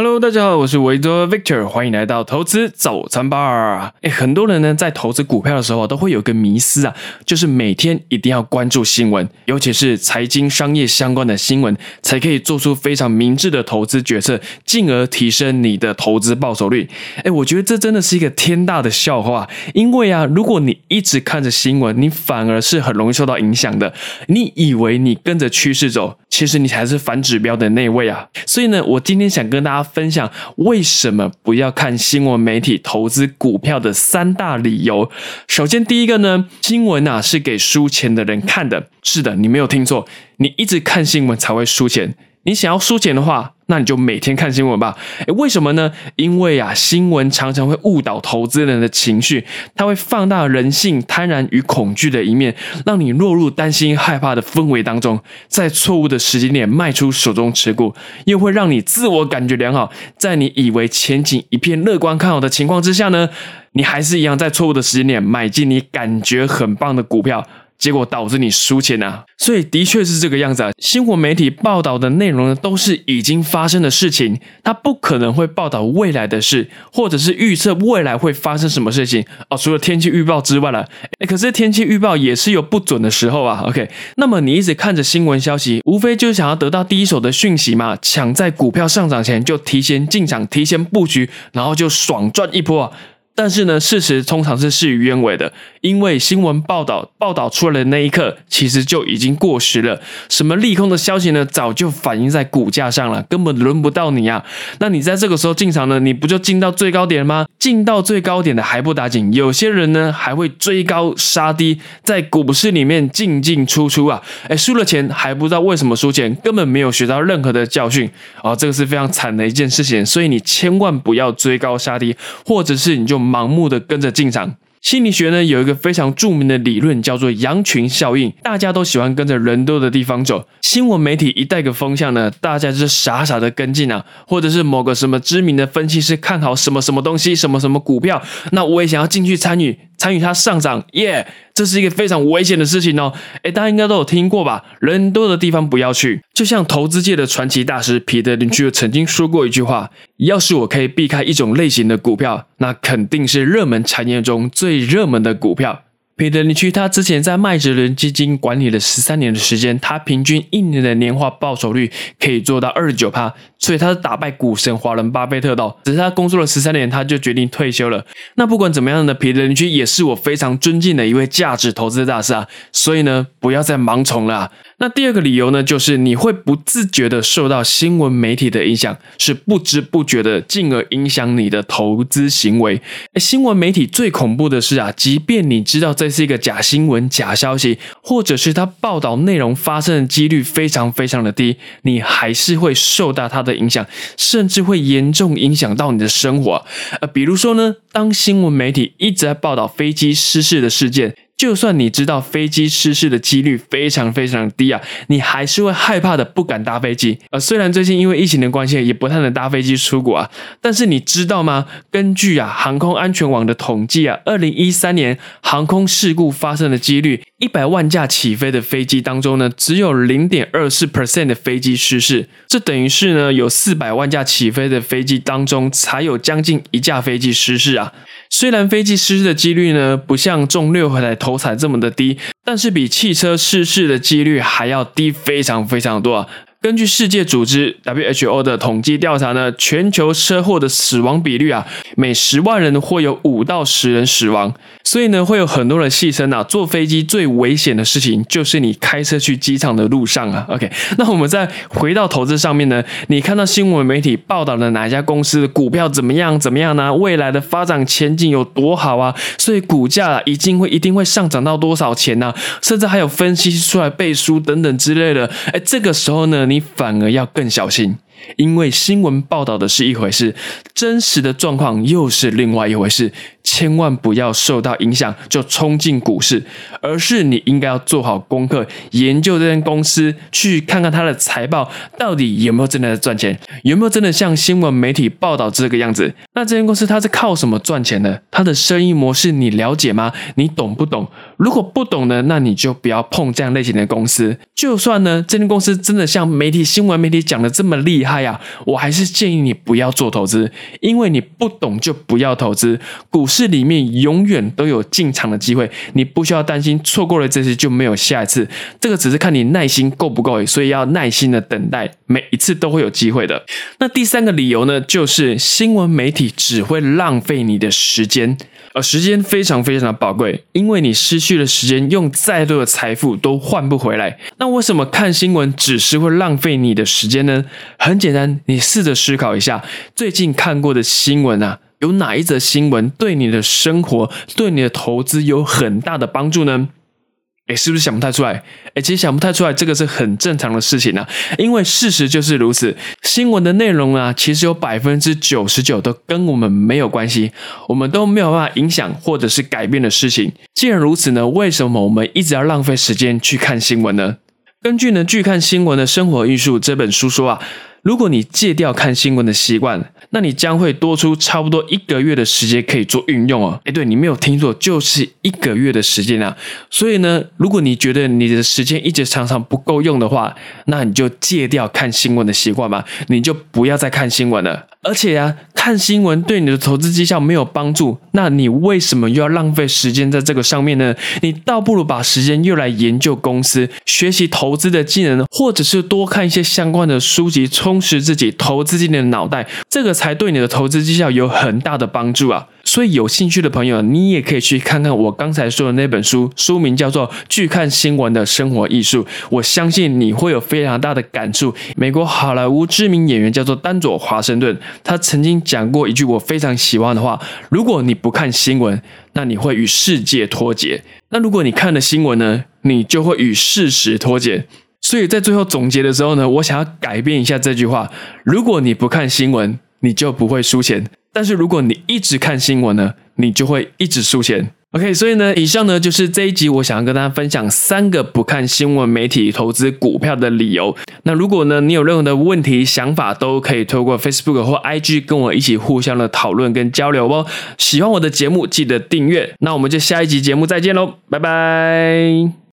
Hello，大家好，我是维多 Victor，欢迎来到投资早餐吧。哎，很多人呢在投资股票的时候都会有个迷思啊，就是每天一定要关注新闻，尤其是财经、商业相关的新闻，才可以做出非常明智的投资决策，进而提升你的投资报酬率。哎，我觉得这真的是一个天大的笑话，因为啊，如果你一直看着新闻，你反而是很容易受到影响的。你以为你跟着趋势走，其实你才是反指标的那位啊。所以呢，我今天想跟大家。分享为什么不要看新闻媒体投资股票的三大理由。首先，第一个呢，新闻啊是给输钱的人看的。是的，你没有听错，你一直看新闻才会输钱。你想要输钱的话。那你就每天看新闻吧。诶，为什么呢？因为啊，新闻常常会误导投资人的情绪，它会放大人性贪婪与恐惧的一面，让你落入担心、害怕的氛围当中，在错误的时间点卖出手中持股，又会让你自我感觉良好，在你以为前景一片乐观看好的情况之下呢，你还是一样在错误的时间点买进你感觉很棒的股票。结果导致你输钱啊，所以的确是这个样子啊。新闻媒体报道的内容呢，都是已经发生的事情，它不可能会报道未来的事，或者是预测未来会发生什么事情哦。除了天气预报之外了，哎，可是天气预报也是有不准的时候啊。OK，那么你一直看着新闻消息，无非就是想要得到第一手的讯息嘛，抢在股票上涨前就提前进场、提前布局，然后就爽赚一波啊。但是呢，事实通常是事与愿违的，因为新闻报道报道出来的那一刻，其实就已经过时了。什么利空的消息呢，早就反映在股价上了，根本轮不到你啊。那你在这个时候进场呢，你不就进到最高点了吗？进到最高点的还不打紧，有些人呢还会追高杀低，在股市里面进进出出啊，哎，输了钱还不知道为什么输钱，根本没有学到任何的教训啊，这个是非常惨的一件事情。所以你千万不要追高杀低，或者是你就。盲目的跟着进场，心理学呢有一个非常著名的理论叫做羊群效应，大家都喜欢跟着人多的地方走。新闻媒体一带个风向呢，大家就是傻傻的跟进啊，或者是某个什么知名的分析师看好什么什么东西，什么什么股票，那我也想要进去参与。参与它上涨，耶，这是一个非常危险的事情哦。诶大家应该都有听过吧？人多的地方不要去。就像投资界的传奇大师彼得林区曾经说过一句话：要是我可以避开一种类型的股票，那肯定是热门产业中最热门的股票。彼得林区他之前在麦哲伦基金管理了十三年的时间，他平均一年的年化报酬率可以做到二十九趴，所以他是打败股神华伦巴菲特的。只是他工作了十三年，他就决定退休了。那不管怎么样呢，彼得林区也是我非常尊敬的一位价值投资大师啊，所以呢，不要再盲从了。那第二个理由呢，就是你会不自觉的受到新闻媒体的影响，是不知不觉的，进而影响你的投资行为。新闻媒体最恐怖的是啊，即便你知道这是一个假新闻、假消息，或者是它报道内容发生的几率非常非常的低，你还是会受到它的影响，甚至会严重影响到你的生活。呃，比如说呢，当新闻媒体一直在报道飞机失事的事件。就算你知道飞机失事的几率非常非常低啊，你还是会害怕的，不敢搭飞机。呃，虽然最近因为疫情的关系，也不太能搭飞机出国啊，但是你知道吗？根据啊航空安全网的统计啊，二零一三年航空事故发生的几率，一百万架起飞的飞机当中呢，只有零点二四 percent 的飞机失事，这等于是呢有四百万架起飞的飞机当中，才有将近一架飞机失事啊。虽然飞机失事的几率呢，不像中六合彩头彩这么的低，但是比汽车失事的几率还要低非常非常多啊。根据世界组织 WHO 的统计调查呢，全球车祸的死亡比率啊，每十万人会有五到十人死亡。所以呢，会有很多人戏称啊，坐飞机最危险的事情就是你开车去机场的路上啊。OK，那我们再回到投资上面呢，你看到新闻媒体报道的哪家公司的股票怎么样怎么样呢？未来的发展前景有多好啊？所以股价一定会一定会上涨到多少钱呢？甚至还有分析出来背书等等之类的。哎，这个时候呢？你反而要更小心。因为新闻报道的是一回事，真实的状况又是另外一回事，千万不要受到影响就冲进股市，而是你应该要做好功课，研究这间公司，去看看它的财报到底有没有真的在赚钱，有没有真的像新闻媒体报道这个样子。那这间公司它是靠什么赚钱的？它的生意模式你了解吗？你懂不懂？如果不懂呢，那你就不要碰这样类型的公司。就算呢，这间公司真的像媒体新闻媒体讲的这么厉害。害呀，我还是建议你不要做投资，因为你不懂就不要投资。股市里面永远都有进场的机会，你不需要担心错过了这次就没有下一次，这个只是看你耐心够不够，所以要耐心的等待，每一次都会有机会的。那第三个理由呢，就是新闻媒体只会浪费你的时间。而时间非常非常的宝贵，因为你失去了时间，用再多的财富都换不回来。那为什么看新闻只是会浪费你的时间呢？很简单，你试着思考一下，最近看过的新闻啊，有哪一则新闻对你的生活、对你的投资有很大的帮助呢？哎，是不是想不太出来？哎，其实想不太出来，这个是很正常的事情啊。因为事实就是如此，新闻的内容啊，其实有百分之九十九都跟我们没有关系，我们都没有办法影响或者是改变的事情。既然如此呢，为什么我们一直要浪费时间去看新闻呢？根据呢《拒看新闻的生活艺术》这本书说啊。如果你戒掉看新闻的习惯，那你将会多出差不多一个月的时间可以做运用哦。哎，对你没有听错，就是一个月的时间啊。所以呢，如果你觉得你的时间一直常常不够用的话，那你就戒掉看新闻的习惯吧，你就不要再看新闻了。而且呀，看新闻对你的投资绩效没有帮助，那你为什么又要浪费时间在这个上面呢？你倒不如把时间用来研究公司，学习投资的技能，或者是多看一些相关的书籍，充实自己投资经理的脑袋，这个才对你的投资绩效有很大的帮助啊！所以有兴趣的朋友，你也可以去看看我刚才说的那本书，书名叫做《拒看新闻的生活艺术》。我相信你会有非常大的感触。美国好莱坞知名演员叫做丹佐华盛顿，他曾经讲过一句我非常喜欢的话：如果你不看新闻，那你会与世界脱节；那如果你看了新闻呢，你就会与事实脱节。所以在最后总结的时候呢，我想要改变一下这句话：如果你不看新闻，你就不会输钱。但是如果你一直看新闻呢，你就会一直输钱。OK，所以呢，以上呢就是这一集我想要跟大家分享三个不看新闻媒体投资股票的理由。那如果呢你有任何的问题、想法，都可以透过 Facebook 或 IG 跟我一起互相的讨论跟交流哦。喜欢我的节目，记得订阅。那我们就下一集节目再见喽，拜拜。